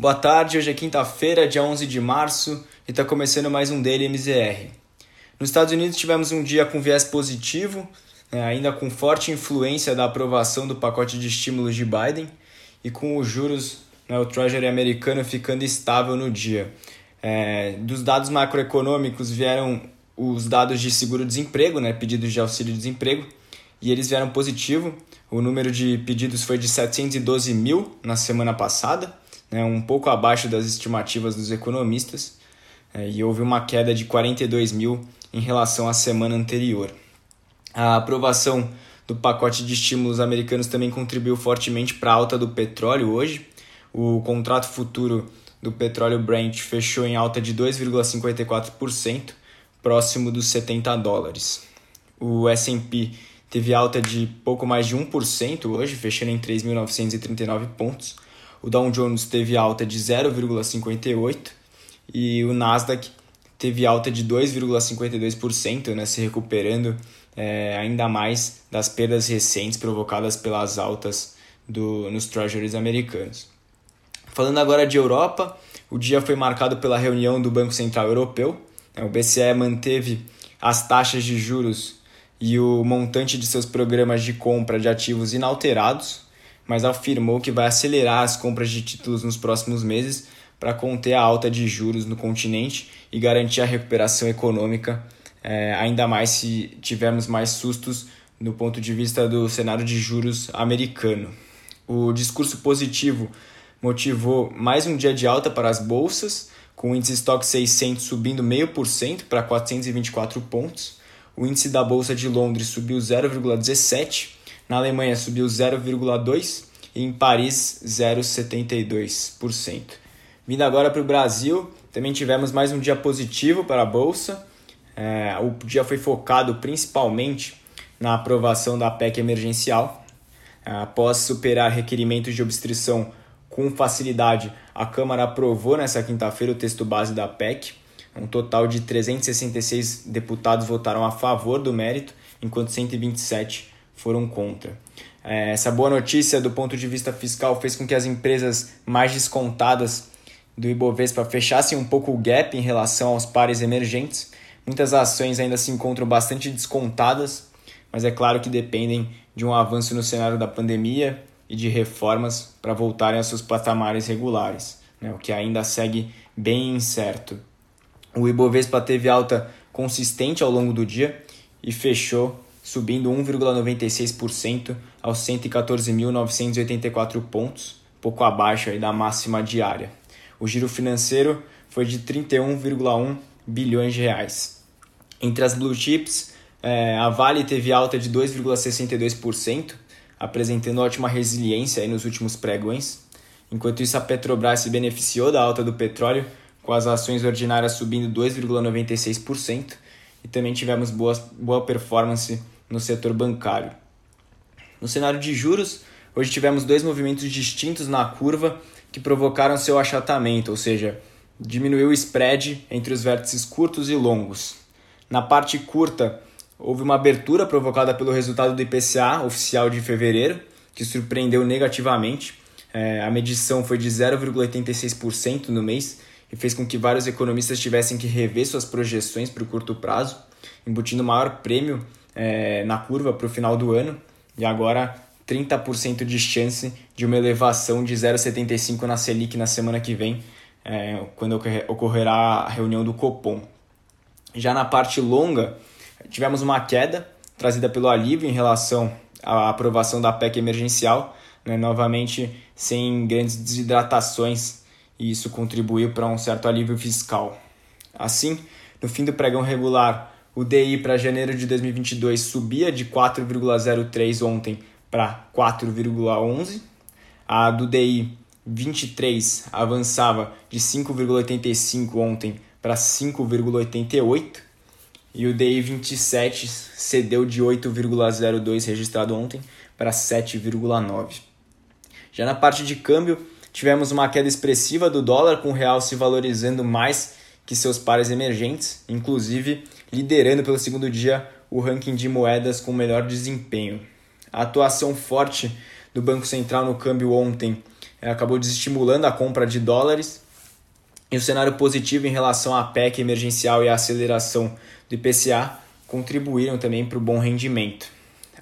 Boa tarde, hoje é quinta-feira, dia 11 de março, e está começando mais um Daily MZR. Nos Estados Unidos tivemos um dia com viés positivo, né, ainda com forte influência da aprovação do pacote de estímulos de Biden e com os juros, né, o Treasury americano ficando estável no dia. É, dos dados macroeconômicos vieram os dados de seguro-desemprego, né, pedidos de auxílio-desemprego, e eles vieram positivo. O número de pedidos foi de 712 mil na semana passada, né, um pouco abaixo das estimativas dos economistas, é, e houve uma queda de 42 mil em relação à semana anterior. A aprovação do pacote de estímulos americanos também contribuiu fortemente para a alta do petróleo hoje. O contrato futuro do petróleo Brent fechou em alta de 2,54%, próximo dos 70 dólares. O S&P teve alta de pouco mais de 1% hoje, fechando em 3.939 pontos. O Dow Jones teve alta de 0,58 e o Nasdaq teve alta de 2,52%, né, se recuperando é, ainda mais das perdas recentes provocadas pelas altas do, nos treasuries americanos. Falando agora de Europa, o dia foi marcado pela reunião do Banco Central Europeu. Né, o BCE manteve as taxas de juros e o montante de seus programas de compra de ativos inalterados, mas afirmou que vai acelerar as compras de títulos nos próximos meses para conter a alta de juros no continente e garantir a recuperação econômica, é, ainda mais se tivermos mais sustos do ponto de vista do cenário de juros americano. O discurso positivo motivou mais um dia de alta para as bolsas, com o índice Stock 600 subindo 0,5% para 424 pontos. O índice da Bolsa de Londres subiu 0,17%, na Alemanha subiu 0,2% e em Paris 0,72%. Vindo agora para o Brasil, também tivemos mais um dia positivo para a Bolsa. É, o dia foi focado principalmente na aprovação da PEC emergencial. É, após superar requerimentos de obstrução com facilidade, a Câmara aprovou nesta quinta-feira o texto base da PEC. Um total de 366 deputados votaram a favor do mérito, enquanto 127 foram contra. É, essa boa notícia do ponto de vista fiscal fez com que as empresas mais descontadas do Ibovespa fechassem um pouco o gap em relação aos pares emergentes. Muitas ações ainda se encontram bastante descontadas, mas é claro que dependem de um avanço no cenário da pandemia e de reformas para voltarem aos seus patamares regulares, né, o que ainda segue bem incerto. O Ibovespa teve alta consistente ao longo do dia e fechou subindo 1,96% aos 114.984 pontos, pouco abaixo da máxima diária. O giro financeiro foi de 31,1 bilhões de reais. Entre as blue chips, é, a Vale teve alta de 2,62%, apresentando ótima resiliência nos últimos pregões. Enquanto isso, a Petrobras se beneficiou da alta do petróleo, com as ações ordinárias subindo 2,96%, e também tivemos boa, boa performance no setor bancário. No cenário de juros, hoje tivemos dois movimentos distintos na curva que provocaram seu achatamento, ou seja, diminuiu o spread entre os vértices curtos e longos. Na parte curta, houve uma abertura provocada pelo resultado do IPCA oficial de fevereiro, que surpreendeu negativamente. É, a medição foi de 0,86% no mês e fez com que vários economistas tivessem que rever suas projeções para o curto prazo, embutindo maior prêmio é, na curva para o final do ano. E agora 30% de chance de uma elevação de 0,75 na Selic na semana que vem, é, quando ocorrerá a reunião do Copom. Já na parte longa, tivemos uma queda trazida pelo alívio em relação à aprovação da PEC emergencial, né, novamente sem grandes desidratações, e isso contribuiu para um certo alívio fiscal. Assim, no fim do pregão regular, o DI para janeiro de 2022 subia de 4,03 ontem para 4,11. A do DI 23 avançava de 5,85 ontem para 5,88 e o DI 27 cedeu de 8,02 registrado ontem para 7,9. Já na parte de câmbio, tivemos uma queda expressiva do dólar com o real se valorizando mais que seus pares emergentes, inclusive liderando pelo segundo dia o ranking de moedas com melhor desempenho. A atuação forte do Banco Central no câmbio ontem é, acabou desestimulando a compra de dólares. E o cenário positivo em relação à PEC emergencial e à aceleração do IPCA contribuíram também para o bom rendimento.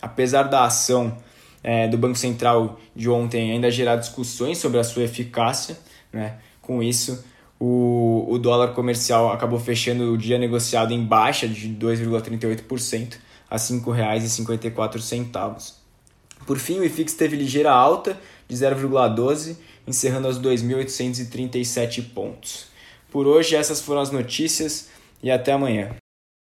Apesar da ação é, do Banco Central de ontem ainda gerar discussões sobre a sua eficácia, né? com isso o, o dólar comercial acabou fechando o dia negociado em baixa de 2,38% a R$ 5,54. Por fim, o IFIX teve ligeira alta de 0,12, encerrando aos 2.837 pontos. Por hoje, essas foram as notícias e até amanhã.